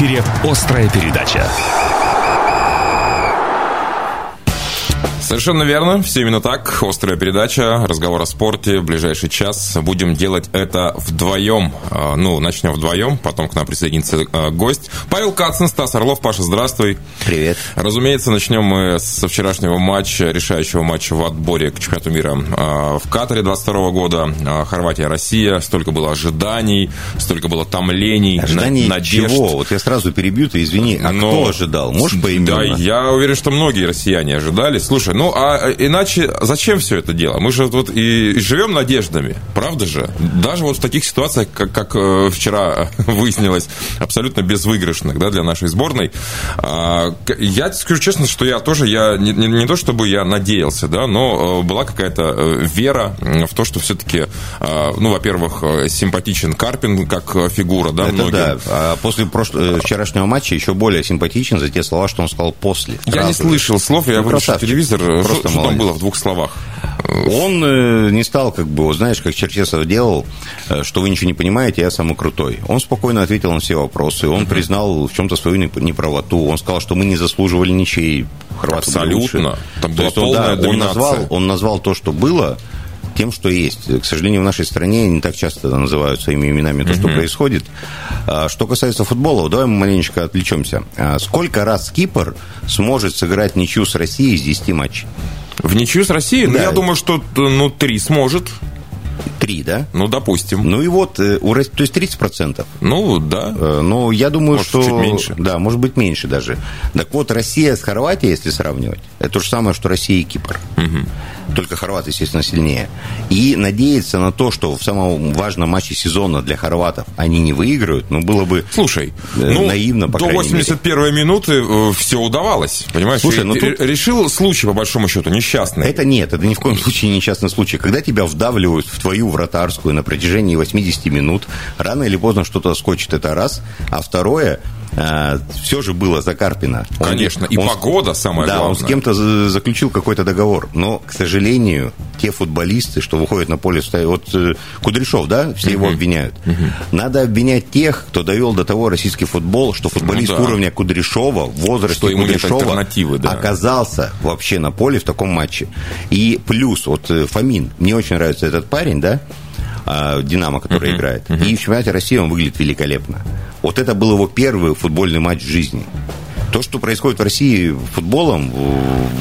эфире «Острая передача». Совершенно верно, все именно так. Острая передача, разговор о спорте. В ближайший час будем делать это вдвоем. А, ну, начнем вдвоем, потом к нам присоединится а, гость. Павел Кацин, Стас Орлов. Паша, здравствуй. Привет. Разумеется, начнем мы со вчерашнего матча, решающего матча в отборе к чемпионату мира а, в Катаре 22 года. Хорватия-Россия. Столько было ожиданий, столько было томлений, ожиданий надежд. чего? Вот я сразу перебью, ты извини. А Но... кто ожидал? Можешь поименно? Да, я уверен, что многие россияне ожидали. Слушай, ну, а иначе зачем все это дело? Мы же вот и живем надеждами, правда же? Даже вот в таких ситуациях, как, как э, вчера выяснилось, абсолютно безвыигрышных да, для нашей сборной. А, я скажу честно, что я тоже, я не, не, не то чтобы я надеялся, да, но э, была какая-то э, вера в то, что все-таки, ну, во-первых, симпатичен Карпин как фигура, да, это многим. да. А после прошлого, вчерашнего матча еще более симпатичен за те слова, что он сказал после. Я не слышал слов, я ну, выключил телевизор, просто что там было в двух словах? Он э, не стал, как бы, знаешь, как Черчесов делал, э, что вы ничего не понимаете, я самый крутой. Он спокойно ответил на все вопросы, он признал в чем-то свою неправоту, он сказал, что мы не заслуживали ничей. Хорваты Абсолютно. Там была то полная он, да, он, назвал, он назвал то, что было, тем, что есть. К сожалению, в нашей стране не так часто называют своими именами то, что происходит. А, что касается футбола, давай мы маленечко отвлечемся. А, сколько раз Кипр сможет сыграть ничью с Россией из 10 матчей? В ничью с Россией? Ну, да. Ну, я думаю, что ну, три сможет. Три, да? Ну, допустим. Ну и вот, э, у, то есть 30%. Ну, да. Э, ну, я думаю, может, что... чуть меньше. Да, может быть, меньше даже. Так вот, Россия с Хорватией, если сравнивать, это то же самое, что Россия и Кипр. Угу только хорваты, естественно, сильнее. И надеяться на то, что в самом важном матче сезона для хорватов они не выиграют, ну, было бы Слушай, э, ну, наивно, по до 81 мере. минуты э, все удавалось, понимаешь? Слушай, ну, тут... Решил случай, по большому счету, несчастный. Это нет, это ни в коем случае не несчастный случай. Когда тебя вдавливают в твою вратарскую на протяжении 80 минут, рано или поздно что-то скочит, это раз. А второе, а, все же было за Карпина. Конечно, он, и он, погода самое да, главное. Да, он с кем-то заключил какой-то договор, но, к сожалению, те футболисты, что выходят на поле, вот э, Кудряшов, да, все uh-huh. его обвиняют. Uh-huh. Надо обвинять тех, кто довел до того российский футбол, что футболист ну, да. уровня Кудряшова в возрасте что Кудряшова да. оказался вообще на поле в таком матче. И плюс, вот э, Фомин, мне очень нравится этот парень, да, а, Динамо, который uh-huh. играет. Uh-huh. И в чемпионате России он выглядит великолепно. Вот это был его первый футбольный матч в жизни. То, что происходит в России футболом,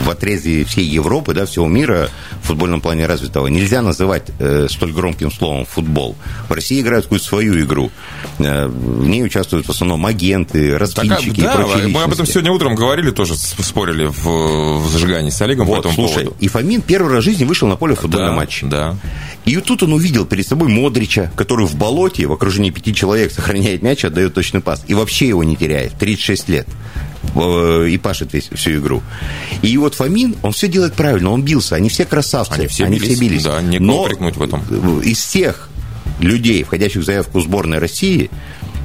в отрезе всей Европы, да, всего мира в футбольном плане развитого, нельзя называть э, столь громким словом футбол. В России играют какую-то свою игру. Э, в ней участвуют в основном агенты, раскинчики так, да, и прочие Мы об этом сегодня утром говорили, тоже спорили в, в зажигании с Олегом вот, по этому слушай, поводу. И Фомин первый раз в жизни вышел на поле в футбольный да, матч. Да. И тут он увидел перед собой Модрича, который в болоте, в окружении пяти человек сохраняет мяч, отдает точный пас. И вообще его не теряет. 36 лет. Э, и пашет весь, всю игру. И вот Фомин, он все делает правильно, он бился. Они все красавцы. Они все, они бились, все бились. Да, некого Но в этом. Из всех людей, входящих в заявку сборной России,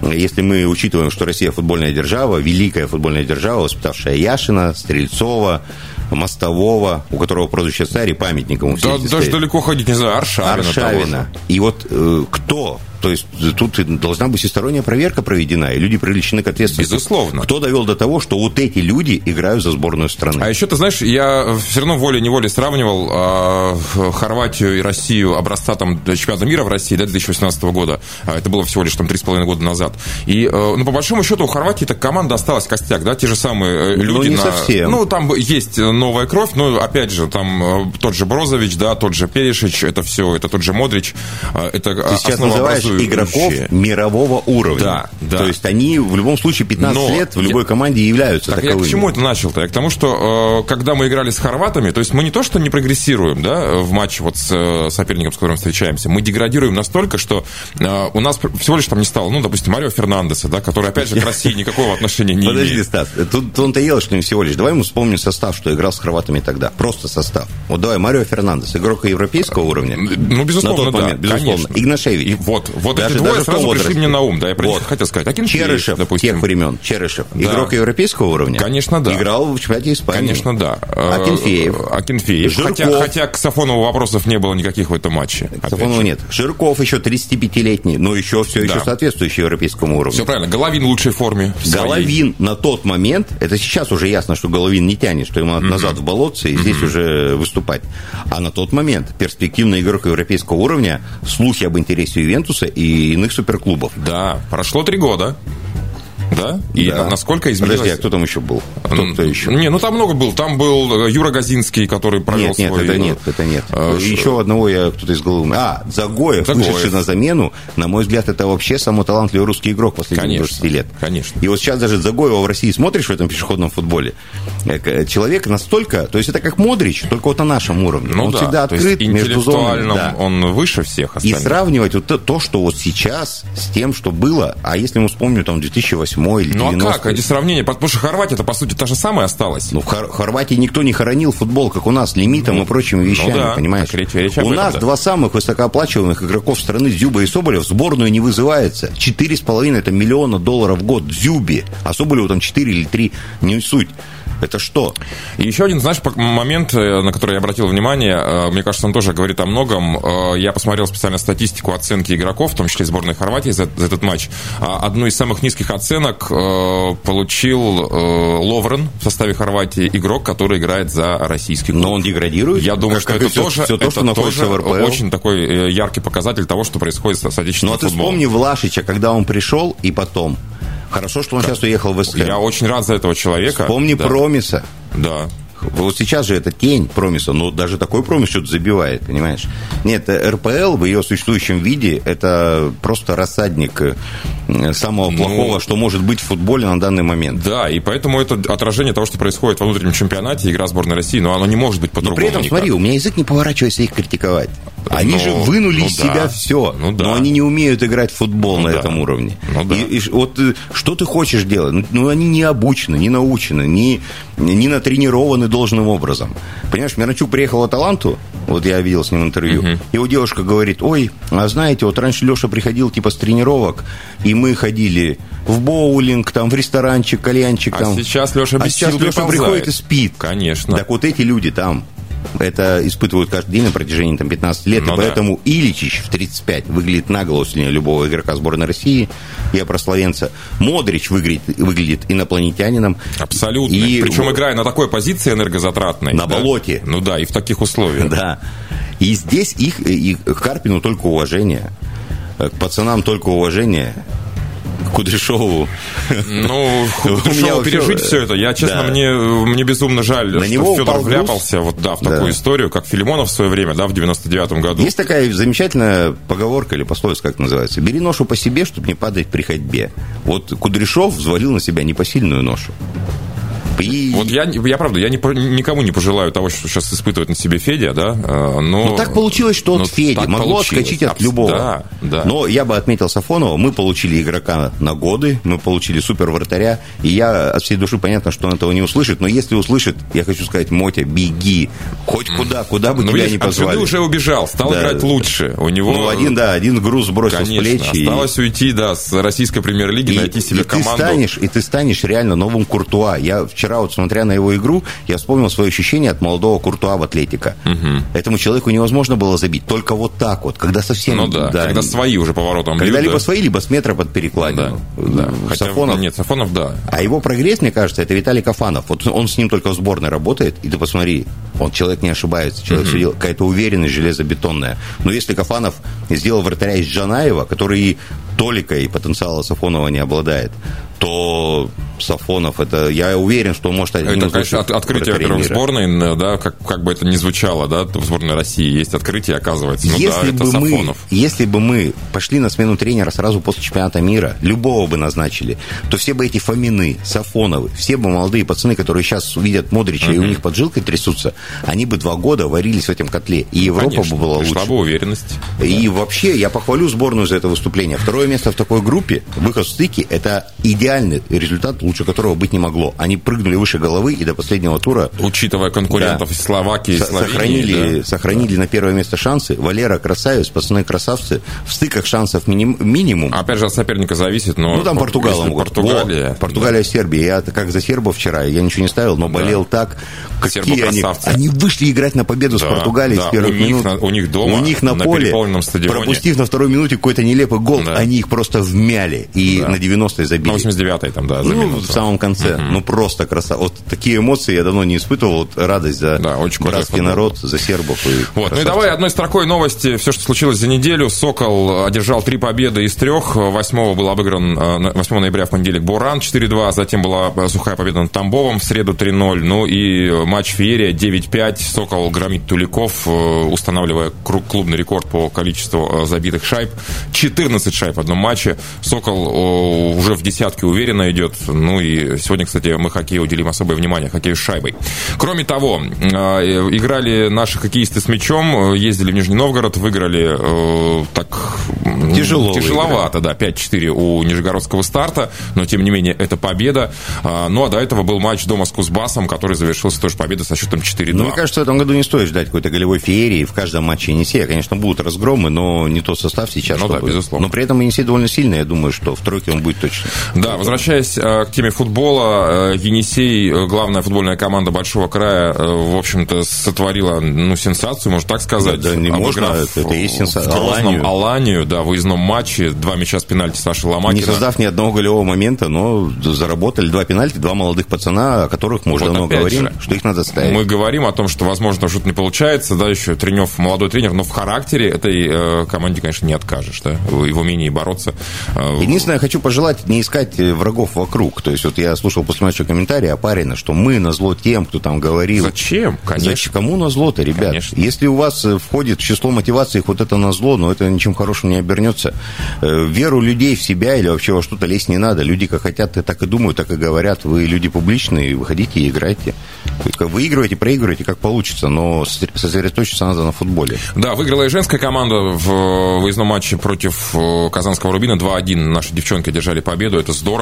если мы учитываем, что Россия футбольная держава, великая футбольная держава, воспитавшая Яшина, Стрельцова, Мостового, у которого прозвище царь и памятник ему да, Даже стоит. далеко ходить не знаю, Аршавина. Аршавина. И вот э, кто то есть тут должна быть всесторонняя проверка проведена, и люди привлечены к ответственности. Безусловно. Кто довел до того, что вот эти люди играют за сборную страны? А еще, ты знаешь, я все равно волей-неволей сравнивал э, Хорватию и Россию образца там чемпионата мира в России да, 2018 года. А, это было всего лишь там 3,5 года назад. И, э, ну, по большому счету, у Хорватии так команда осталась костяк, да, те же самые э, ну, люди. Ну, не на... совсем. Ну, там есть новая кровь, но, опять же, там э, тот же Брозович, да, тот же Перешич, это все, это тот же Модрич, э, это Ты сейчас называешь игроков мирового уровня. Да, да. То есть они в любом случае 15 Но лет в любой я... команде являются так таковыми. Я к чему это начал-то? Я к тому, что э, когда мы играли с хорватами, то есть мы не то, что не прогрессируем да, в матче вот с э, соперником, с которым встречаемся, мы деградируем настолько, что э, у нас всего лишь там не стало, ну, допустим, Марио Фернандеса, да, который, опять же, к России никакого отношения не Подожди, имеет. Подожди, Стас, тут он-то ел, что не всего лишь. Давай мы вспомним состав, что играл с хорватами тогда. Просто состав. Вот давай, Марио Фернандес, игрок европейского уровня. Ну, безусловно, на тот момент, да, безусловно. Конечно. Игнашевич. И вот, Вот даже, эти двое даже сразу пришли мне на ум, да, я про них Вот. хотел сказать. Акинфеев, Черышев допустим. тех времен, Черышев, Да. игрок европейского уровня. Конечно, да. Играл в чемпионате Испании. Конечно, да. Акинфеев. Акинфеев. Жирков. Хотя, хотя к Сафонову вопросов не было никаких в этом матче. К Сафонову нет. Жирков еще 35-летний, но еще все еще Да. соответствующий европейскому уровню. Все правильно. Головин в лучшей форме. Головин на тот момент, это сейчас уже ясно, что Головин не тянет, что ему надо назад в болотце и здесь уже выступать. А на тот момент перспективный игрок европейского уровня, слухи об интересе Ювентуса и иных суперклубов. Да, прошло три года. Да? И Да. на- насколько изменилось... Подожди, а кто там еще был? Кто, кто еще? Не, ну там много был. Там был э, Юра Газинский, который провел Нет, нет, свой... это э, нет, это нет. э, Еще одного я кто-то из головы. А, Загоев, Загоев. вышедший на замену, на мой взгляд, это вообще самый талантливый русский игрок последних Конечно, 20 лет. конечно. И вот сейчас даже Загоева в России смотришь в этом пешеходном футболе. Человек настолько, то есть это как Модрич, только вот на нашем уровне. Ну он да, всегда открыт между зонами. да. он выше всех И остальных. сравнивать вот то, то, что вот сейчас с тем, что было, а если мы вспомним там 2008 или Ну а 90 как? Эти сравнения? Потому что Хорватия, это по сути та же самая осталась. Ну, в Хор- Хорватии никто не хоронил футбол, как у нас, лимитом и прочими вещами, да, понимаешь? так речь- речь у этом, нас да. два самых высокооплачиваемых игроков страны, Зюба и Соболев, в сборную не вызывается. Четыре с половиной это миллиона долларов в год Зюбе, а Соболеву там 4 или 3, не суть. Это что? И еще один, знаешь, момент, э, на который я обратил внимание, э, мне кажется, он тоже говорит о многом. Э, Я посмотрел специально статистику оценки игроков, в том числе сборной Хорватии за, за этот матч. А Одну из самых низких оценок получил Ловрен в составе Хорватии, игрок, который играет за российский клуб. Но он деградирует? Я думаю, Как- что как это все, тоже, все то, это что находится тоже в РПЛ. очень такой яркий показатель того, что происходит с с Ну, отечественным а ты футболом. вспомни Влашича, когда он пришел и потом. Хорошо, что он сейчас уехал в СК. Я очень рад за этого человека. Помни Да. Промиса. Да. Вот сейчас же это тень промиса, но даже такой промис что-то забивает, понимаешь? Нет, э, РПЛ в ее существующем виде это просто рассадник э, самого Ну, плохого, что может быть в футболе на данный момент. Да, и поэтому это отражение того, что происходит во внутреннем чемпионате, игра сборной России, но оно не может быть Но по-другому. при этом, никак. смотри, у меня язык не поворачивается их критиковать. Они Ну, же вынули ну из да. себя все, Ну да. но они не умеют играть в футбол Ну на да. этом уровне. Ну да. и, и вот э, что ты хочешь делать? Ну, Ну, они не обучены, не научены, не, не натренированы должным образом. Понимаешь, Миранчук приехал в Аталанту, вот я видел с ним интервью, его девушка говорит, ой, а знаете, вот раньше Леша приходил типа с тренировок, и мы ходили в боулинг, там, в ресторанчик, кальянчик. А там. сейчас Леша а без сейчас сил Леша приходит и спит. Конечно. Так вот эти люди там это испытывают каждый день на протяжении там, 15 лет, Ну и да. поэтому Иличич в 35 выглядит на голову сильнее любого игрока сборной России, я про словенца. Модрич выглядит, выглядит инопланетянином. Абсолютно. И Причем играя на такой позиции энергозатратной. На да. болоте. Ну да, и в таких условиях. Да. И здесь их, и к Карпину только уважение, к пацанам только уважение, Кудряшову. Ну, Кудряшову пережить все это. Я, честно, да. мне, мне безумно жаль, На что него Федор вляпался вот, да, в Да. такую историю, как Филимонов в свое время, да, в 99-м году. Есть такая замечательная поговорка или пословица, как называется. Бери ношу по себе, чтобы не падать при ходьбе. Вот Кудряшов взвалил на себя непосильную ношу. И... Вот я, я правда, я не, никому не пожелаю того, что сейчас испытывает на себе Федя, да, э, но... Ну, так получилось, что ну, от Феди так могло отскочить от любого. Да, да. Но я бы отметил Сафонова. Мы получили игрока на годы, мы получили супер вратаря. И я от всей души понятно, что он этого не услышит. Но если услышит, я хочу сказать, Мотя, беги. Хоть куда, куда бы Ну, тебя не жены позвали. уже убежал, стал Да. играть лучше. У него... Ну, один, да, один груз сбросил Конечно, с плеч. и- осталось уйти, да, с российской премьер-лиги, И, найти себе и команду. Ты станешь, и ты станешь реально новым Куртуа. Я вчера, вот смотря на его игру, я вспомнил свои ощущения от молодого Куртуа в Атлетика. Этому человеку невозможно было забить. Только вот так вот, когда совсем... Ну да, когда свои уже поворотом Когда бьют, либо да. свои, либо с метра под Да, перекладину. да. Хотя, Сафонов- нет, Сафонов, да. А его прогресс, мне кажется, это Виталий Кафанов. Вот он с ним только в сборной работает, и ты посмотри, он человек не ошибается, человек все делает, какая-то уверенность железобетонная. Но если Кафанов сделал вратаря из Джанаева, который и толикой потенциала Сафонова не обладает, то Сафонов, это я уверен, что может одним Это, конечно, от- открытие, во-первых, сборной, да, как, как бы это ни звучало, да, в сборной России есть открытие, оказывается. Ну если, да, это бы мы, Сафонов. если бы мы пошли на смену тренера сразу после чемпионата мира, любого бы назначили, то все бы эти Фомины, Сафоновы, все бы молодые пацаны, которые сейчас увидят Модрича и у них поджилкой трясутся, они бы два года варились в этом котле, и Европа Конечно, бы была пришла лучше. бы уверенность. И вообще, я похвалю сборную за это выступление. Второе место в такой группе, выход в стыки, это идеально идеальный результат, лучше которого быть не могло. Они прыгнули выше головы и до последнего тура... Учитывая конкурентов да, Словакии, Словении, сохранили, да. сохранили да. на первое место шансы. Валера красавец, пацаны красавцы. В стыках шансов миним, минимум. Опять же, от соперника зависит, но... Ну, там Португалам. Португалия. Вот, Португалия, да. Сербия. Я как за сербов вчера, я ничего не ставил, но болел да. так. Какие они, они вышли играть на победу да, с Португалией да. с первых у минут. Них, у них дома, у них на, на поле, пропустив на второй минуте какой-то нелепый гол, да. они их просто вмяли. И да. на 90-й забили. На 89-й там, да, за ну, в самом конце. Угу. Ну, просто красота. Вот такие эмоции я давно не испытывал. Вот радость за да, очень братский народ, за сербов. И вот. Ну и давай одной строкой новости. Все, что случилось за неделю. Сокол одержал три победы из трех. 8 был обыгран 8 э, ноября в понедельник Буран 4-2. Затем была сухая победа над Тамбовом в среду 3-0. Ну и матч Феерия 9-5. Сокол громит Туликов, э, устанавливая клубный рекорд по количеству э, забитых шайб. 14 шайб в одном матче. Сокол уже в десятке уверенно идет. Ну и сегодня, кстати, мы хоккею уделим особое внимание, хоккею с шайбой. Кроме того, играли наши хоккеисты с мячом, ездили в Нижний Новгород, выиграли так... Тяжело. Тяжеловато, выиграли. да, 5-4 у Нижегородского старта, но тем не менее это победа. Ну а до этого был матч дома с Кузбассом, который завершился тоже победой со счетом 4-2. Ну, мне кажется, в этом году не стоит ждать какой-то голевой феерии в каждом матче Енисея. Конечно, будут разгромы, но не тот состав сейчас. Ну чтобы... да, безусловно. Но при этом Енисей довольно сильный, я думаю, что в тройке он будет точно. Да, возвращаясь к теме футбола, Енисей, главная футбольная команда Большого края, в общем-то, сотворила ну, сенсацию, можно так сказать. Да, да не можно, это, это есть сенсация. В Аланию. Аланию, да, в выездном матче, два мяча с пенальти Саши Ломакина. Не создав ни одного голевого момента, но заработали два пенальти, два молодых пацана, о которых мы уже вот давно говорим, же, что их надо ставить. Мы говорим о том, что, возможно, что-то не получается, да, еще Тренев молодой тренер, но в характере этой э, команде, конечно, не откажешь, да, в его умении бороться. Э, Единственное, я хочу пожелать не искать врагов вокруг. То есть, вот я слушал после матча комментарии Апарина, что мы на зло тем, кто там говорил. Зачем? Конечно. Зачем? Кому на зло-то, ребят? Конечно. Если у вас э, входит в число мотиваций вот это на зло, но это ничем хорошим не обернется. Веру людей в себя или вообще во что-то лезть не надо. Люди как хотят, так и думают, так и говорят. Вы люди публичные, выходите и играйте. Выигрывайте, проигрывайте, как получится, но сосредоточиться надо на футболе. Да, выиграла и женская команда в выездном матче против э, Казанского Рубина 2-1. Наши девчонки держали победу, это здорово.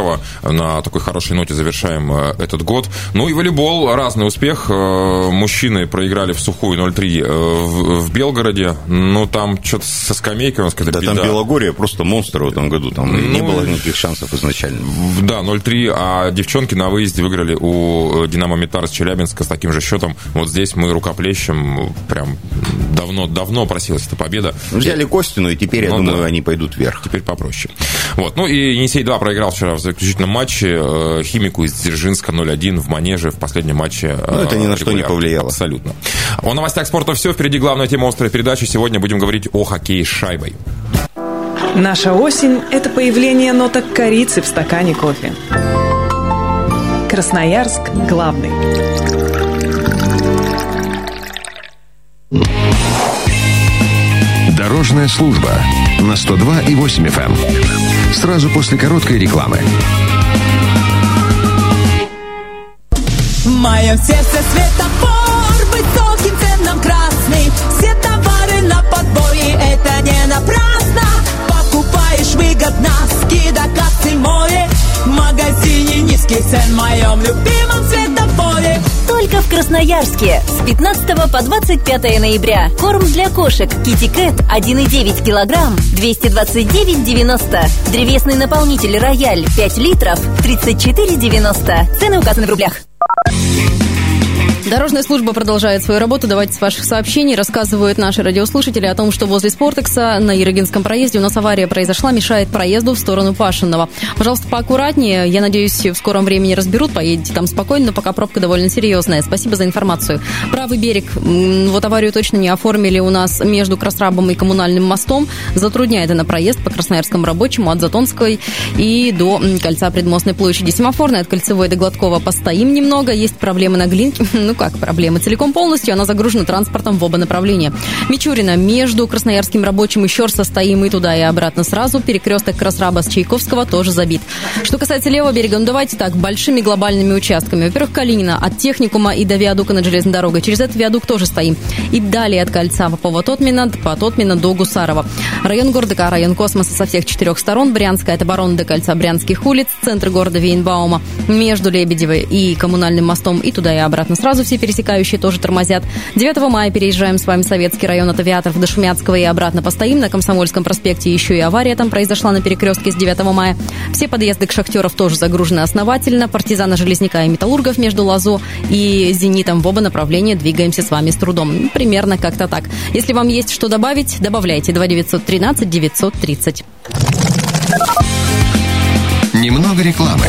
На такой хорошей ноте завершаем э, этот год. Ну и волейбол, разный успех. Э, мужчины проиграли в сухую 0-3 в Белгороде. Ну, там что-то со скамейкой, у нас какая-то Да, беда. там Белогория просто монстр в этом году. Там ну, не было никаких шансов изначально. Да, 0-3, а девчонки на выезде выиграли у Динамо Метар из Челябинска с таким же счетом. Вот здесь мы рукоплещем. Прям давно-давно просилась эта победа. Ну, взяли Костину, и теперь, ну, я думаю, да. они пойдут вверх. Теперь попроще. Вот. Ну и Енисей-2 проиграл вчера в заключительном матче э, Химику из Дзержинска 0-1 в Манеже в последнем матче. Ну, это ни на что не повлияло. Абсолютно. О новостях спорта все. Впереди главная тема острой передачи. Сегодня будем говорить о хоккее с шайбой. Наша осень – это появление ноток корицы в стакане кофе. Красноярск главный. Дорожная служба на 102,8 FM. Сразу после короткой рекламы. В сердце светофор, высоким ценам красный. Все товары на подборе, это не напрасно. Покупаешь выгодно, скидок акций море. В магазине низкий цен в моем любимом светофоре. Только в Красноярске с 15 по 25 ноября. Корм для кошек Китикет 1,9 килограмм 229,90. Древесный наполнитель Рояль 5 литров 34,90. Цены указаны в рублях. Дорожная служба продолжает свою работу. Давайте с ваших сообщений. Рассказывают наши радиослушатели о том, что возле Спортекса на Ерогинском проезде у нас авария произошла, мешает проезду в сторону Пашинного. Пожалуйста, поаккуратнее. Я надеюсь, в скором времени разберут. Поедете там спокойно, но пока пробка довольно серьезная. Спасибо за информацию. Правый берег. Вот аварию точно не оформили у нас между Красрабом и Коммунальным мостом. Затрудняет она проезд по Красноярскому рабочему от Затонской и до кольца Предмостной площади. Семафорная от Кольцевой до Гладкова постоим немного. Есть проблемы на Глинке. Ну, как проблема целиком полностью, она загружена транспортом в оба направления. Мичурина между Красноярским рабочим и Щорса стоим и туда, и обратно сразу. Перекресток Красраба с Чайковского тоже забит. Что касается левого берега, ну давайте так, большими глобальными участками. Во-первых, Калинина от техникума и до виадука над железной дорогой. Через этот виадук тоже стоим. И далее от кольца по повод Тотмина, по Тотмина до Гусарова. Район города, район космоса со всех четырех сторон. Брянская от обороны до кольца Брянских улиц. Центр города Вейнбаума. Между Лебедевой и коммунальным мостом и туда и обратно. Сразу все пересекающие тоже тормозят. 9 мая переезжаем с вами Советский район от Авиаторов до Шумяцкого и обратно постоим. На Комсомольском проспекте еще и авария там произошла на перекрестке с 9 мая. Все подъезды к Шахтеров тоже загружены основательно. Партизана Железняка и Металлургов между Лазо и Зенитом в оба направления двигаемся с вами с трудом. Примерно как-то так. Если вам есть что добавить, добавляйте 2 913 930. Немного рекламы.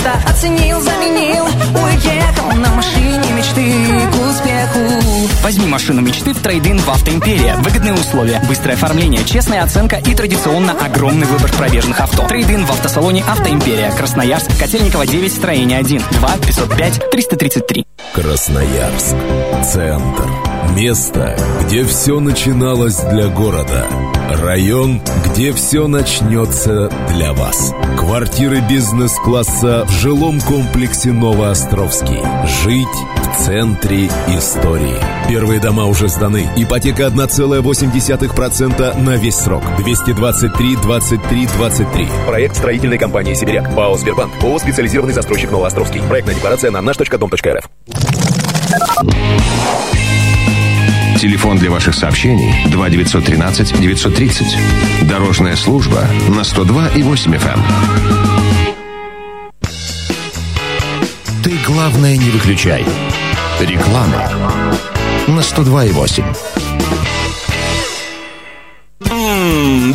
Просто оценил, заменил Уехал на машине мечты к успеху Возьми машину мечты в трейдин в Автоимперия. Выгодные условия, быстрое оформление, честная оценка и традиционно огромный выбор пробежных авто. Трейдин в автосалоне Автоимперия. Красноярск, Котельникова 9, строение 1, 2 505 333. Красноярск. Центр. Место, где все начиналось для города. Район, где все начнется для вас. Квартиры бизнес-класса в жилом комплексе Новоостровский. Жить в центре истории. Первые дома уже сданы. Ипотека 1,8% на весь срок. 223 23 23. Проект строительной компании «Сибиряк». ПАО «Сбербанк». ООО «Специализированный застройщик Новоостровский». Проектная декларация на наш.дом.рф. Телефон для ваших сообщений 2 913 930. Дорожная служба на 102 и 8 FM. Ты главное не выключай. Реклама на 102 и 8.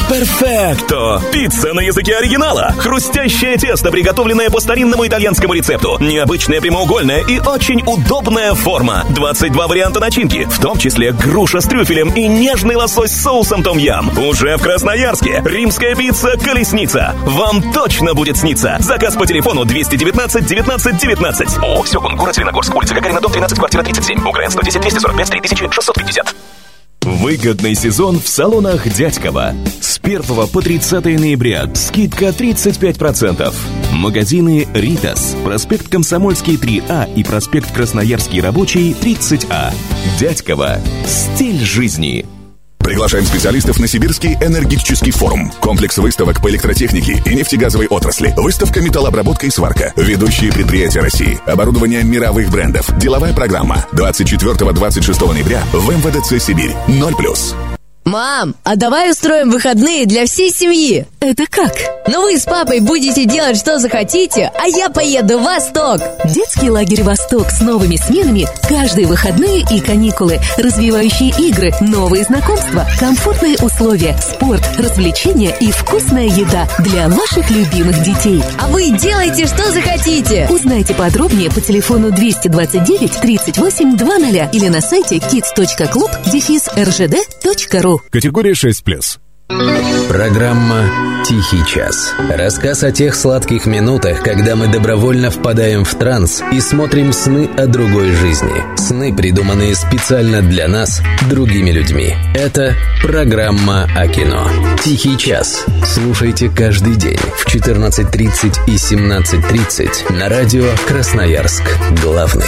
Перфекто! Пицца на языке оригинала. Хрустящее тесто, приготовленное по старинному итальянскому рецепту. Необычная прямоугольная и очень удобная форма. 22 варианта начинки, в том числе груша с трюфелем и нежный лосось с соусом том-ям. Уже в Красноярске. Римская пицца «Колесница». Вам точно будет сниться. Заказ по телефону 219 19 19. О, Сёгун, город Зеленогорск, улица Гагарина, дом 13, квартира 37. Украин 110 245 3650. Выгодный сезон в салонах Дядькова. С 1 по 30 ноября скидка 35%. Магазины «Ритас», проспект Комсомольский 3А и проспект Красноярский рабочий 30А. Дядькова. Стиль жизни. Приглашаем специалистов на Сибирский энергетический форум. Комплекс выставок по электротехнике и нефтегазовой отрасли. Выставка металлообработка и сварка. Ведущие предприятия России. Оборудование мировых брендов. Деловая программа. 24-26 ноября в МВДЦ Сибирь. 0+. Мам, а давай устроим выходные для всей семьи. Это как? Ну вы с папой будете делать, что захотите, а я поеду в Восток. Детский лагерь «Восток» с новыми сменами, каждые выходные и каникулы, развивающие игры, новые знакомства, комфортные условия, спорт, развлечения и вкусная еда для ваших любимых детей. А вы делайте, что захотите. Узнайте подробнее по телефону 229 38 00 или на сайте kids.club rgd.ru. Категория 6+. Программа «Тихий час». Рассказ о тех сладких минутах, когда мы добровольно впадаем в транс и смотрим сны о другой жизни. Сны, придуманные специально для нас, другими людьми. Это программа о кино. «Тихий час». Слушайте каждый день в 14.30 и 17.30 на радио «Красноярск». Главный.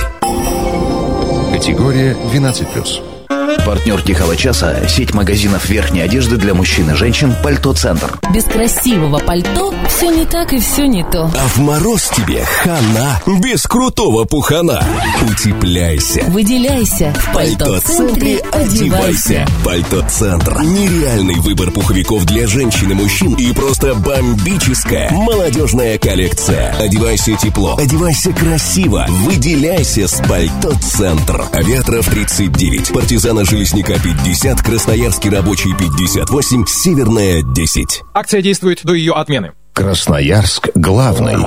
Категория 12+. Партнер «Тихого часа» – сеть магазинов верхней одежды для мужчин и женщин «Пальто Центр». Без красивого пальто все не так и все не то. А в мороз тебе хана без крутого пухана. Утепляйся. Выделяйся. В пальто-центре одевайся. Пальто-центр. Нереальный выбор пуховиков для женщин и мужчин и просто бомбическая молодежная коллекция. Одевайся тепло, одевайся красиво, выделяйся с пальто-центр. Авиаторов 39, партизана Железняка 50, Красноярский рабочий 58, Северная 10. Акция действует до ее отмены. Красноярск главный.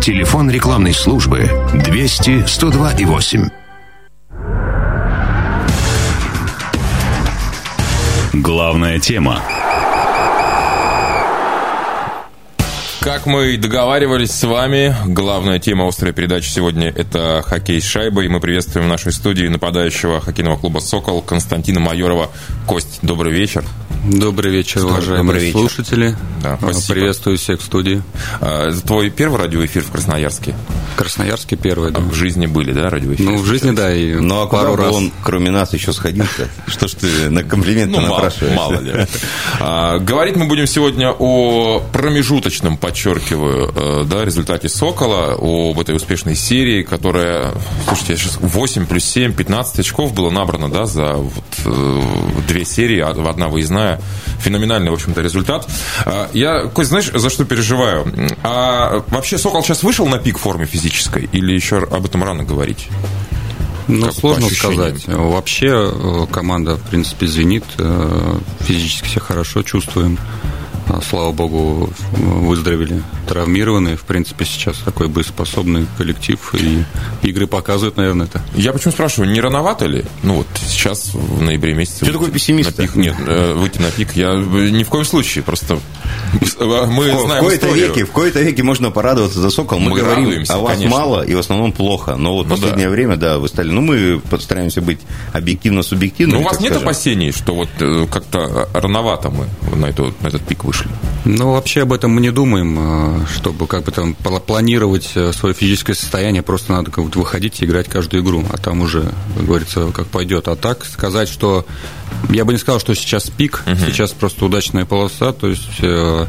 Телефон рекламной службы 200 102 и 8. Главная тема. Как мы и договаривались с вами, главная тема острой передачи сегодня – это хоккей с шайбой. Мы приветствуем в нашей студии нападающего хоккейного клуба «Сокол» Константина Майорова. Кость, добрый вечер. Добрый вечер, Добрый уважаемые вечер. слушатели. Да, А, спасибо. Приветствую всех в студии. А, Это твой первый радиоэфир в Красноярске? В Красноярске первый, да. В жизни были, да, радиоэфиры? Ну, в жизни, да, и Ну, а пару раз. он, кроме нас, еще сходил-то? Что ж ты на комплименты Ну, мало, напрашиваешься? мало ли. А, говорить мы будем сегодня о промежуточном, подчеркиваю, э, да, результате «Сокола», об этой успешной серии, которая, слушайте, сейчас 8 плюс 7, 15 очков было набрано, да, за вот, э, две серии, а- одна выездная. Феноменальный, в общем-то, результат. А, Я, Кость, знаешь, за что переживаю? А вообще «Сокол» сейчас вышел на пик формы физической или еще об этом рано говорить? Ну, Как сложно сказать. Вообще э, команда, в принципе, звенит. Физически все хорошо чувствуем. А, Слава богу, выздоровели травмированные. В принципе, сейчас такой боеспособный коллектив. И игры показывают, наверное, это. Я почему спрашиваю, не рановато ли? Ну вот сейчас в ноябре месяце. Ты такой пессимист? На пик, нет, э, выйти на пик. Я ни в коем случае. Просто мы в, знаем кои-то историю. веке, в кои-то веке можно порадоваться за «Сокол». Мы, Мы говорим, радуемся, о вас конечно. мало и в основном плохо. Но вот Ну последнее время, да, вы стали... Ну, мы постараемся быть объективно-субъективными. Но Ну, у вас нет скажем. опасений, что вот э, как-то рановато мы на, эту, на этот пик вышли? Ну, вообще об этом мы не думаем, э, чтобы как бы там пла- планировать э, свое физическое состояние, просто надо как бы выходить и играть каждую игру, а там уже, как говорится, как пойдет. А так сказать, что я бы не сказал, что сейчас пик, сейчас просто удачная полоса, то есть э,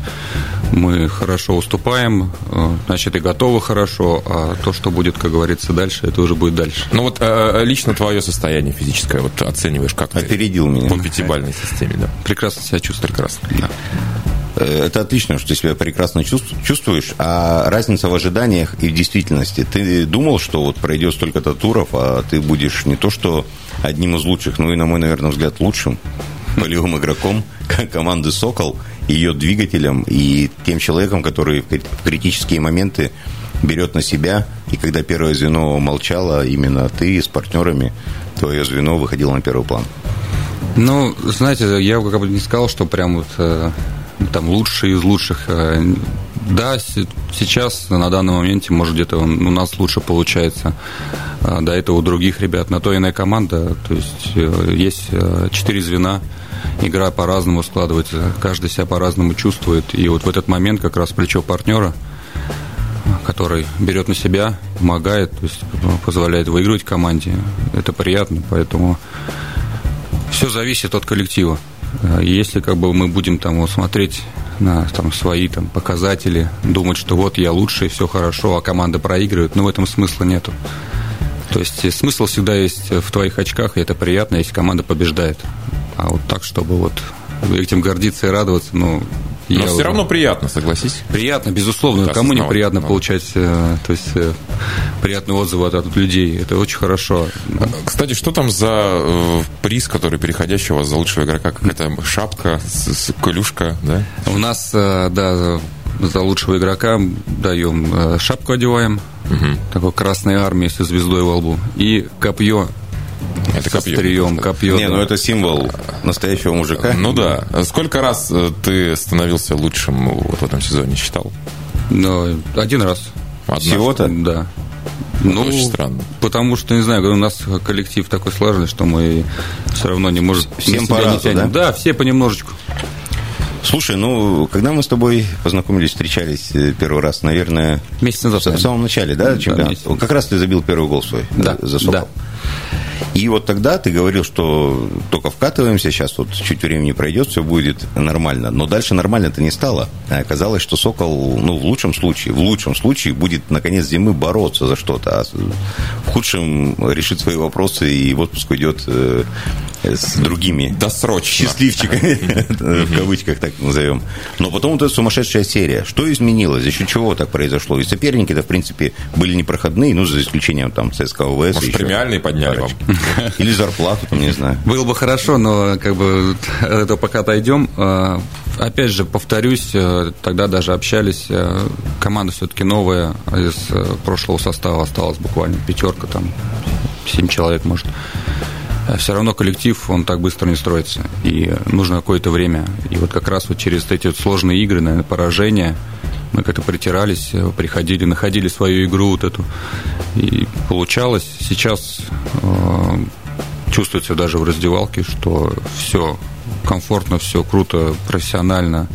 мы хорошо уступаем, э, значит и готовы хорошо, а то, что будет, как говорится, дальше, это уже будет дальше. Ну вот э, лично твое состояние физическое, вот оцениваешь как ты? Опередил меня. По пятибалльной системе, да. Прекрасно себя чувствую. Прекрасно. Э, Это отлично, что ты себя прекрасно чувств- чувствуешь, а разница в ожиданиях и в действительности. Ты думал, что вот пройдет столько-то туров, а ты будешь не то что одним из лучших, но и, на мой, наверное, взгляд, лучшим полевым игроком ко- команды «Сокол», ее двигателем и тем человеком, который в кри- в критические моменты берет на себя, и когда первое звено молчало, именно ты с партнерами, твое звено выходило на первый план. Ну, знаете, я как бы не сказал, что прям вот э, там лучший из лучших. Э, Да, се- сейчас на данном моменте, может, где-то у нас лучше получается. А До этого у других ребят. На то иная команда. То есть э, есть э, четыре звена. Игра по-разному складывается. Каждый себя по-разному чувствует. И вот в этот момент как раз плечо партнера который берет на себя, помогает, то есть позволяет выигрывать команде. Это приятно, поэтому все зависит от коллектива. Э, Если как бы мы будем там вот смотреть на там, свои там, показатели, думать, что вот я лучший, все хорошо, а команда проигрывает, ну в этом смысла нету. То есть э, смысл всегда есть в твоих очках, и это приятно, если команда побеждает. А вот так, чтобы вот этим гордиться и радоваться, ну... Но я все равно приятно, согласись. Приятно, безусловно. Да, Кому не приятно да. получать э, то есть, э, приятные отзывы от, от людей? Это очень хорошо. Кстати, что там за э, приз, который переходящий у вас за лучшего игрока? Какая-то шапка, с, с- клюшка, да? У нас, э, да, за- лучшего игрока даем э, шапку одеваем, такой красной армии со звездой во лбу, и копье Это со копье. стрием, копье. Не, да. ну это символ настоящего мужика. Ну да. Сколько раз э, ты становился лучшим вот в этом сезоне, считал? Ну, один раз. Однажды? Всего-то? Да. Это Ну, очень странно. Потому что, не знаю, говорю, у нас коллектив такой сложный, что мы все равно не можем... Всем по разу, тянем. да? Да, все понемножечку. Слушай, ну, когда мы с тобой познакомились, встречались э, первый раз, наверное... Месяц назад, В, самом начале, да, Да, чемпионата? месяц. Как раз ты забил первый гол свой Да, за «Сокол». да. И вот тогда ты говорил, что только вкатываемся, сейчас вот чуть времени пройдет, все будет нормально. Но дальше нормально-то не стало. А оказалось, что «Сокол», ну, в лучшем случае, в лучшем случае будет на конец зимы бороться за что-то, а в худшем решит свои вопросы и в отпуск уйдет э, с другими Досрочно. счастливчиками, в кавычках так назовем. Но потом вот эта сумасшедшая серия. Что изменилось? За счет чего так произошло? И соперники-то, в принципе, были непроходные, ну, за исключением там ЦСКА УВС. Может, премиальные подняли вам? Или зарплату, там, не знаю. Было бы хорошо, но как бы это пока отойдем. А, опять же, повторюсь, э, тогда даже общались, э, команда все-таки новая, из э, прошлого состава осталась буквально пятерка, там, семь человек, может. Все равно коллектив, он так быстро не строится, и нужно какое-то время. И вот как раз вот через эти вот сложные игры, наверное, поражения, мы как-то притирались, приходили, находили свою игру вот эту, и получалось. Сейчас э, чувствуется даже в раздевалке, что все комфортно, все круто, профессионально,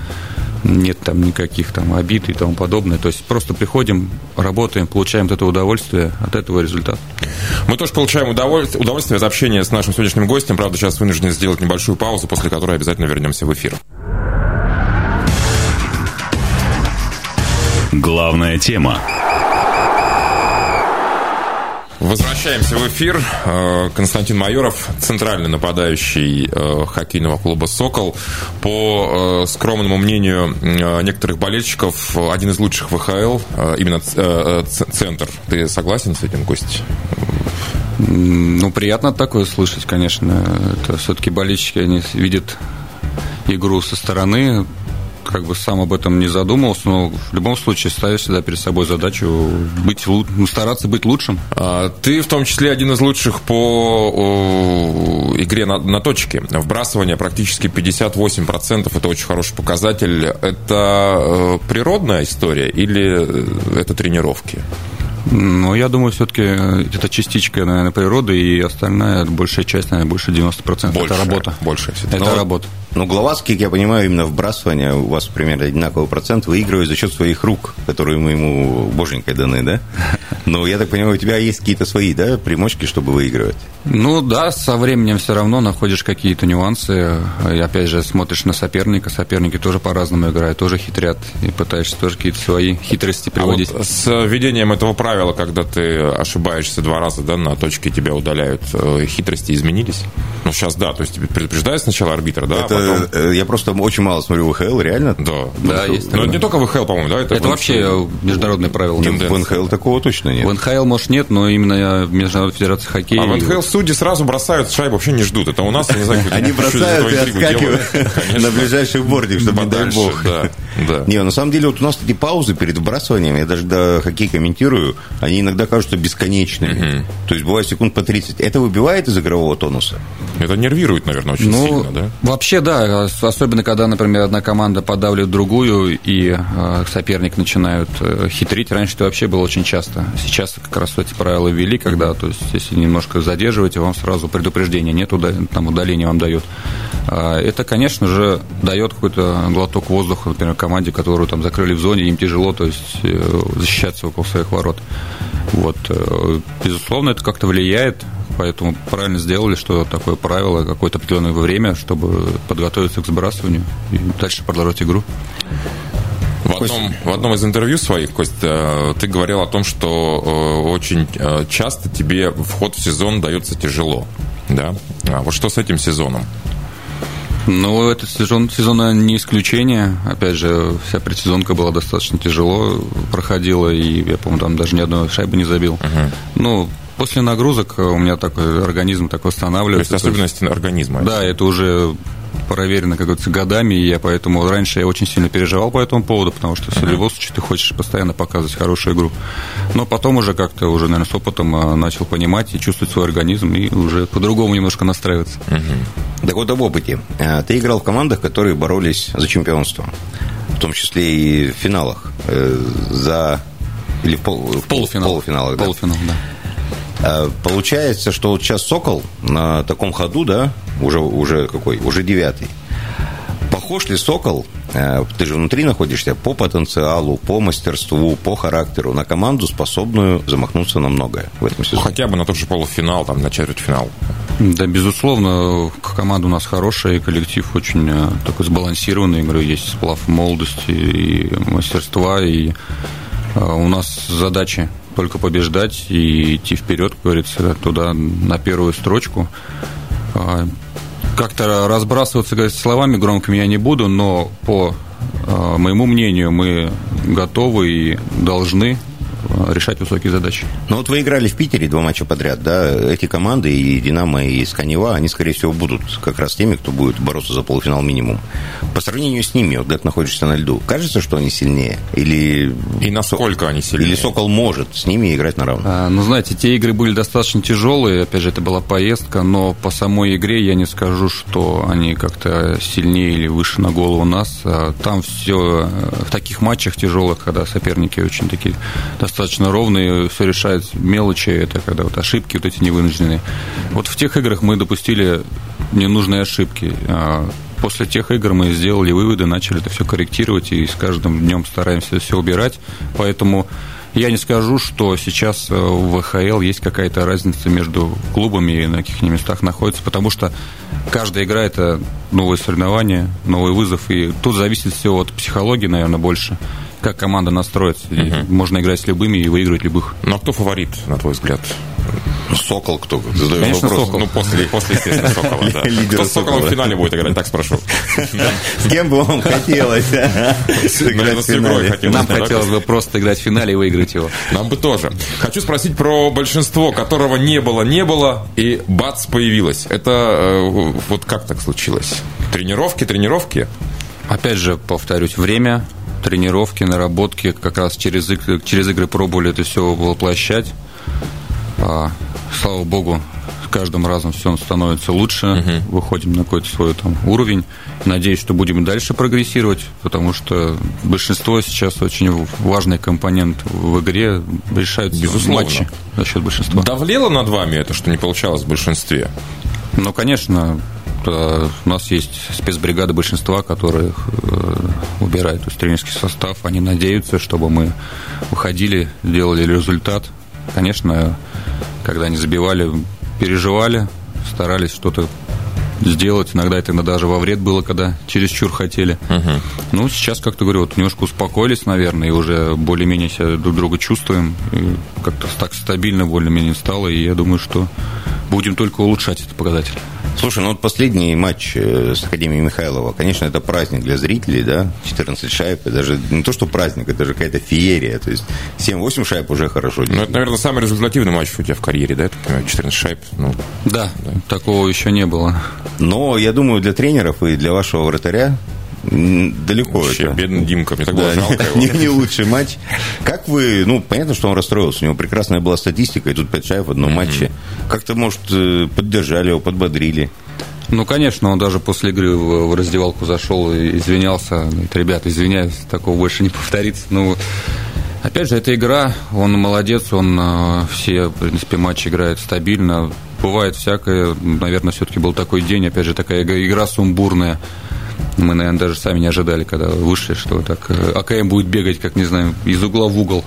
нет там никаких там обид и тому подобное. То есть просто приходим, работаем, получаем от этого удовольствие, от этого результат. Мы тоже получаем удовольствие, удовольствие от общения с нашим сегодняшним гостем. Правда, сейчас вынуждены сделать небольшую паузу, после которой обязательно вернемся в эфир. Главная тема. Возвращаемся в эфир. Э, Константин Майоров, центральный нападающий э, хоккейного клуба «Сокол». По э, скромному мнению некоторых болельщиков, один из лучших ВХЛ, именно центр. Ты согласен с этим, Кость? Ну, приятно такое слышать, конечно. Это все-таки болельщики, они видят игру со стороны, как бы сам об этом не задумывался, но в любом случае ставишь всегда перед собой задачу быть, ну, стараться быть лучшим. А, ты в том числе один из лучших по о, игре на, на точке. Вбрасывание практически 58%, это очень хороший показатель. Это э, природная история или это тренировки? Ну, я думаю, все-таки это частичка, наверное, природы, и остальная, большая часть, наверное, больше 90%. Больше, это работа. Больше. Это Но- работа. Ну, Гловацкий, как я понимаю, именно вбрасывание, у вас примерно одинаковый процент, выигрывает за счет своих рук, которые мы ему боженькой даны, да? Но я так понимаю, у тебя есть какие-то свои, да, примочки, чтобы выигрывать? Ну да, со временем все равно находишь какие-то нюансы. И опять же смотришь на соперника. Соперники тоже по-разному играют, тоже хитрят. И пытаешься тоже какие-то свои хитрости приводить. А вот с введением этого правила, когда ты ошибаешься два раза да, на точке, тебя удаляют, э, хитрости изменились? Ну, сейчас да, то есть тебе предупреждает сначала арбитр, да, а Это, потом... э, Я просто очень мало смотрю ВХЛ, реально? Да, Да, есть Но такое. не только ВХЛ, по-моему, да? Это вообще международное правило. Нет, в НХЛ такого точно нет. В НХЛ, может, нет, но именно в Международной Федерации хоккея... А в НХЛ судьи сразу бросают шайбу, вообще не ждут. Это у нас, я не знаю, Они бросают и отскакивают на ближайший бордик, чтобы, не дай бог. Да, да. Не, на самом деле, вот у нас эти паузы перед вбрасыванием, я даже до хоккей комментирую, они иногда кажутся бесконечными. То есть бывает секунд по 30. Это выбивает из игрового тонуса? Это нервирует, наверное, очень Ну, сильно, да? вообще, да. ос- Особенно, когда, например, одна команда подавливает другую, и э, соперник начинают э, хитрить. Раньше это вообще было очень часто. Сейчас как раз эти правила ввели, когда, то есть, если немножко задерживаете, вам сразу предупреждение нет, там удаление вам дает. А, Это, конечно же, дает какой-то глоток воздуха, например, команде, которую там закрыли в зоне, им тяжело, то есть, э, защищаться около своих ворот. Вот. э, Безусловно, это как-то влияет, поэтому правильно сделали, что такое правило какое-то определенное время, чтобы подготовиться к сбрасыванию и дальше продолжать игру. В одном, в одном из интервью своих, Костя, ты говорил о том, что э, очень э, часто тебе вход в сезон дается тяжело. Да? А вот что с этим сезоном? Ну, этот сезон, сезон не исключение. Опять же, вся предсезонка была достаточно тяжело проходила, и я, по-моему, там даже ни одной шайбы не забил. Ну, после нагрузок у меня такой организм так То восстанавливается. есть особенности организма. Да, это уже проверено, как говорится, годами, и я поэтому раньше я очень сильно переживал по этому поводу, потому что в любом случае ты хочешь постоянно показывать хорошую игру. Но потом уже как-то, уже, наверное, с опытом а, начал понимать и чувствовать свой организм, и уже по-другому немножко настраиваться. Так вот, об опыте. А, Ты играл в командах, которые боролись за чемпионство. В том числе и в финалах. э, За... Или в, пол... в полуфинал. полуфиналах, да. Полуфинал, да. А, Получается, что вот сейчас «Сокол» на таком ходу, да, уже, уже какой? Уже девятый. Похож ли «Сокол», э, ты же внутри находишься, по потенциалу, по мастерству, по характеру, на команду, способную замахнуться на многое в этом сезоне? Хотя бы на тот же полуфинал, там, на четвертьфинал. Да, безусловно, команда у нас хорошая, и коллектив очень э, такой сбалансированный. Говорю, есть сплав молодости и мастерства, и э, у нас задача только побеждать и идти вперед, как говорится, туда на первую строчку. Как-то разбрасываться говорить, словами громкими я не буду, но по э, моему мнению мы готовы и должны решать высокие задачи. Ну вот вы играли в Питере два матча подряд, да? Эти команды, и «Динамо», и «Сканева», они, скорее всего, будут как раз теми, кто будет бороться за полуфинал минимум. По сравнению с ними, вот ты находишься на льду, кажется, что они сильнее? Или... И насколько они сильнее? Или «Сокол» может с ними играть на равных? А, ну, знаете, те игры были достаточно тяжелые, опять же, это была поездка, но по самой игре я не скажу, что они как-то сильнее или выше на голову нас. А Там все в таких матчах тяжелых, когда соперники очень такие достаточно ровные, все решают мелочи, это когда вот ошибки вот эти невынужденные. Вот в тех играх мы допустили ненужные ошибки. А После тех игр мы сделали выводы, начали это все корректировать и с каждым днем стараемся все убирать. Поэтому я не скажу, что сейчас э, в ВХЛ есть какая-то разница между клубами и на каких местах находится, потому что каждая игра – это новое соревнование, новый вызов, и тут зависит все от психологии, наверное, больше как команда настроится. И Можно играть с любыми и выигрывать любых. Ну, а кто фаворит, на твой взгляд? Сокол кто? Задаю Конечно, вопрос. Сокол. Ну, после, после естественно, Сокола, да. Лидер Кто с Соколом Сокола. в финале будет играть, так спрошу. С кем бы вам хотелось а? сыграть Наверное, в с игрой финале? хотелось Нам хотелось бы просто играть в финале и выиграть его. Нам бы тоже. Хочу спросить про большинство, которого не было, не было, и бац, появилось. Это э, вот как так случилось? Тренировки, тренировки? Опять же, повторюсь, время, тренировки, наработки, как раз через игры, через игры пробовали это все воплощать. А, слава богу, с каждым разом все становится лучше, выходим на какой-то свой там уровень. Надеюсь, что будем дальше прогрессировать, потому что большинство сейчас очень важный компонент в игре решаются Безусловно. матчи за счет большинства. Давлело над вами это, что не получалось в большинстве? Ну, конечно, у нас есть спецбригады большинства, которые э, убирают из тренерский состав. Они надеются, чтобы мы выходили, делали результат. Конечно, когда они забивали, переживали, старались что-то сделать. Иногда это даже во вред было, когда чересчур хотели. Ну, сейчас, как-то говорю, вот немножко успокоились, наверное, и уже более-менее себя друг друга чувствуем. Как-то так стабильно более-менее стало, и я думаю, что будем только улучшать этот показатель. Слушай, ну вот последний матч э, с Академией Михайлова, конечно, это праздник для зрителей, да, 14 шайб, это же не то, что праздник, это же какая-то феерия, то есть 7-8 шайб уже хорошо. Ну, это, наверное, самый результативный матч у тебя в карьере, да? Я так понимаю, 14 шайб. Ну, Да, такого еще не было. Но я думаю, для тренеров и для вашего вратаря далеко вообще, это. бедный Димка, мне так было Да, жалко его. не, не лучший матч. Как вы, ну, понятно, что он расстроился, у него прекрасная была статистика, и тут 5 шайб в одном матче. Как-то, может, э, поддержали его, подбодрили. Ну, конечно, он даже после игры в, в раздевалку зашел и извинялся. Говорит, ребята, извиняюсь, такого больше не повторится. Ну, опять же, это игра, он молодец, он э, все, в принципе, матчи играет стабильно. Бывает всякое, наверное, все-таки был такой день, опять же, такая игра сумбурная. Мы, наверное, даже сами не ожидали, когда вышли, что так э, АКМ будет бегать, как, не знаю, из угла в угол.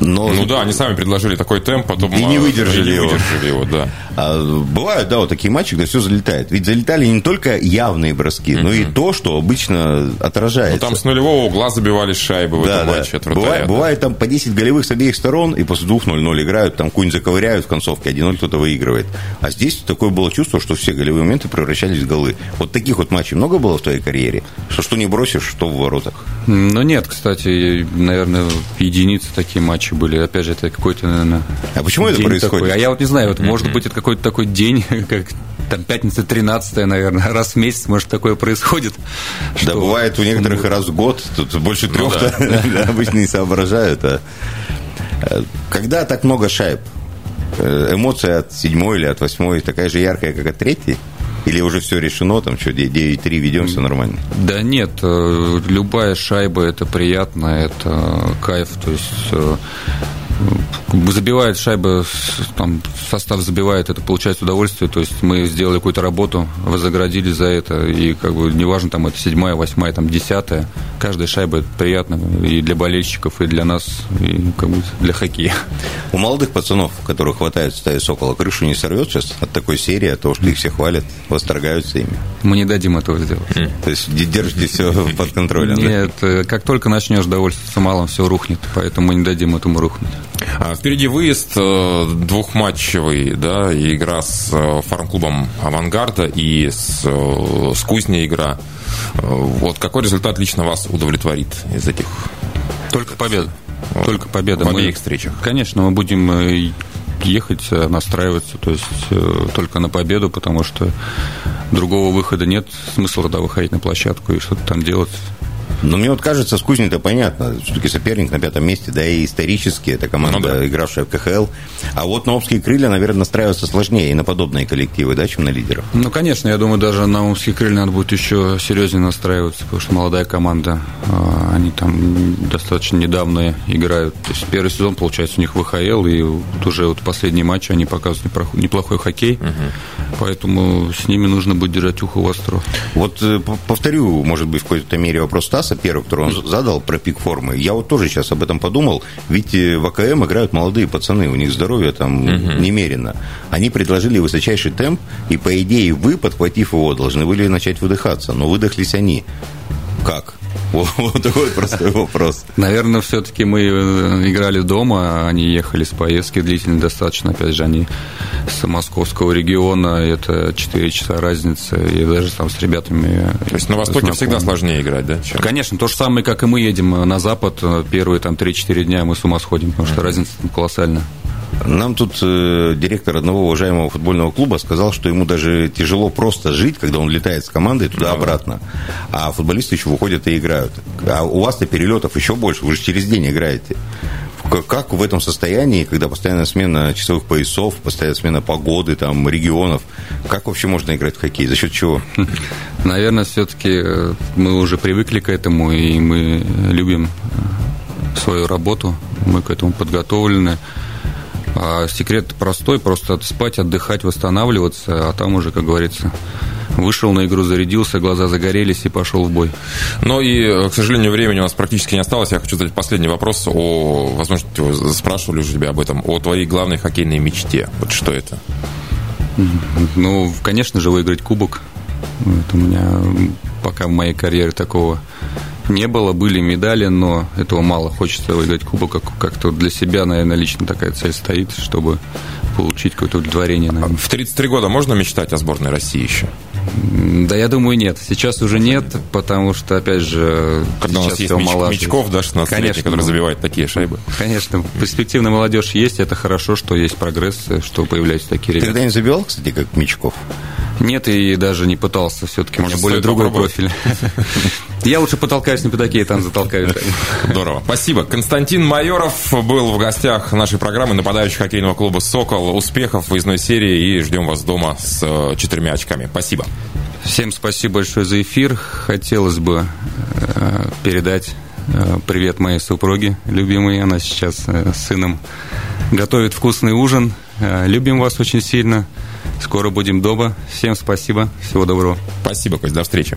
Но Ну да, они сами предложили такой темп, потом... И не а, выдержали и не выдержали его, да. А, бывают, да, вот такие матчи, где все залетает. Ведь залетали не только явные броски, но и то, что обычно Ну, отражается. там с нулевого угла забивались шайбы в Да, этом да. матче от вратаря. Бывает, да. бывает там по 10 голевых с обеих сторон, и после 2-0-0 играют, там кунь заковыряют в концовке, 1-0 кто-то выигрывает. А здесь такое было чувство, что все голевые моменты превращались в голы. Вот таких вот матчей много было в твоей карьере? Что что не бросишь, что в воротах. Ну нет, кстати, наверное, единицы такие матчи были. Опять же, это какой-то, наверное... А почему это происходит? такой. А я вот не знаю, вот, может быть, это какой-то такой день, как там пятница 13 наверное, раз в месяц, может, такое происходит. Да, что- бывает у некоторых и раз в год, тут больше Ну трех обычно не соображают. а. Э, Когда так много шайб, э, эмоция от седьмой или от восьмой такая же яркая, как от третьей? Или уже все решено, там что, 9-3 ведем, все нормально? Да нет, э, любая шайба это приятно, это кайф, то есть э, забивает шайба, там состав забивает, это получает удовольствие, то есть мы сделали какую-то работу, вознаградили за это, и как бы неважно, там это седьмая, восьмая, там десятая, каждая шайба это приятно и для болельщиков, и для нас, и как бы для хоккея. У молодых пацанов, которых хватает в стае Сокола, крышу не сорвет сейчас от такой серии, от того, что их все хвалят, восторгаются ими? Мы не дадим этого сделать. То есть де- держите все под контролем? Нет, э, как только начнешь довольствоваться малым, все рухнет, поэтому мы не дадим этому рухнуть. А Впереди выезд э, двухматчевый, да, игра с э, фарм-клубом «Авангарда» и с, э, с «Кузней» игра. Вот какой результат лично вас удовлетворит из этих? Только победа. Только победа. В Мы- обеих встречах. Конечно, мы будем ехать, настраиваться, то есть э, только на победу, потому что другого выхода нет. Смысла тогда выходить на площадку и что-то там делать. Но мне вот кажется, с Кузней-то понятно. Все-таки соперник на пятом месте, да и исторически это команда, игравшая в КХЛ. А вот на Обские крылья, наверное, настраиваться сложнее и на подобные коллективы, да, чем на лидеров. Ну, конечно, я думаю, даже на Омские крылья надо будет еще серьезнее настраиваться, потому что молодая команда, а, они там достаточно недавно играют. То есть первый сезон, получается, у них ВХЛ, и вот уже вот последние матчи они показывают неплохой хоккей, поэтому с ними нужно будет держать ухо востро. Вот э, повторю, может быть, в какой-то мере вопрос Стаса, первый, который он задал про пик формы. Я вот тоже сейчас об этом подумал, ведь э, в АКМ играют молодые пацаны, у них здоровье там немерено. Они предложили высочайший темп, и, по идее, вы, подхватив его, должны были начать выдыхаться. Но выдохлись они. Как? Вот, такой простой вопрос. Наверное, все-таки мы э, играли дома, они ехали с поездки длительной достаточно, опять же, они с московского региона, это 4 часа разница, и даже там с ребятами... То есть на Востоке всегда сложнее играть, да? чем- Конечно, то же самое, как и мы едем на Запад, э, первые там 3-4 дня мы с ума сходим, потому что разница там колоссальная. Нам тут э, директор одного уважаемого футбольного клуба сказал, что ему даже тяжело просто жить, когда он летает с командой туда-обратно. А футболисты еще выходят и играют. А у вас-то перелетов еще больше, вы же через день играете. Как в этом состоянии, когда постоянная смена часовых поясов, постоянная смена погоды, там, регионов, как вообще можно играть в хоккей? За счет чего? Наверное, все-таки мы уже привыкли к этому, и мы любим э, свою работу, мы к этому подготовлены. А секрет простой, просто спать, отдыхать, восстанавливаться, а там уже, как говорится, вышел на игру, зарядился, глаза загорелись и пошел в бой. Но и, э, к сожалению, времени у нас практически не осталось. Я хочу задать последний вопрос о, возможно, спрашивали уже тебя об этом, о твоей главной хоккейной мечте. Вот что это? Ну, конечно же, выиграть кубок. Это у меня пока в моей карьере такого не было. Были медали, но этого мало. Хочется выиграть кубок. Как- Как-то для себя, наверное, лично такая цель стоит, чтобы получить какое-то удовлетворение. наверное. В 33 года можно мечтать о сборной России еще? Да, я думаю, нет. Сейчас уже нет, потому что, опять же, Когда у нас сейчас есть Мич- омолаживается. Мичков, да, 16 Конечно, который ну, забивает такие шайбы. Конечно, перспективная молодежь есть, это хорошо, что есть прогресс, что появляются такие Ты ребята. когда-нибудь забивал, кстати, как Мичков? Нет, и даже не пытался. Все-таки у меня более другой профиль. Я лучше потолкаюсь на пятаке, там затолкаю. Здорово. Спасибо. Константин Майоров был в гостях нашей программы нападающий хоккейного клуба «Сокол». Успехов в выездной серии и ждем вас дома с э, четырьмя очками. Спасибо. Всем спасибо большое за эфир. Хотелось бы э, передать э, привет моей супруге любимой. Она сейчас с сыном готовит вкусный ужин. Любим вас очень сильно. Скоро будем дома. Всем спасибо. Всего доброго. Спасибо, Кость. До встречи.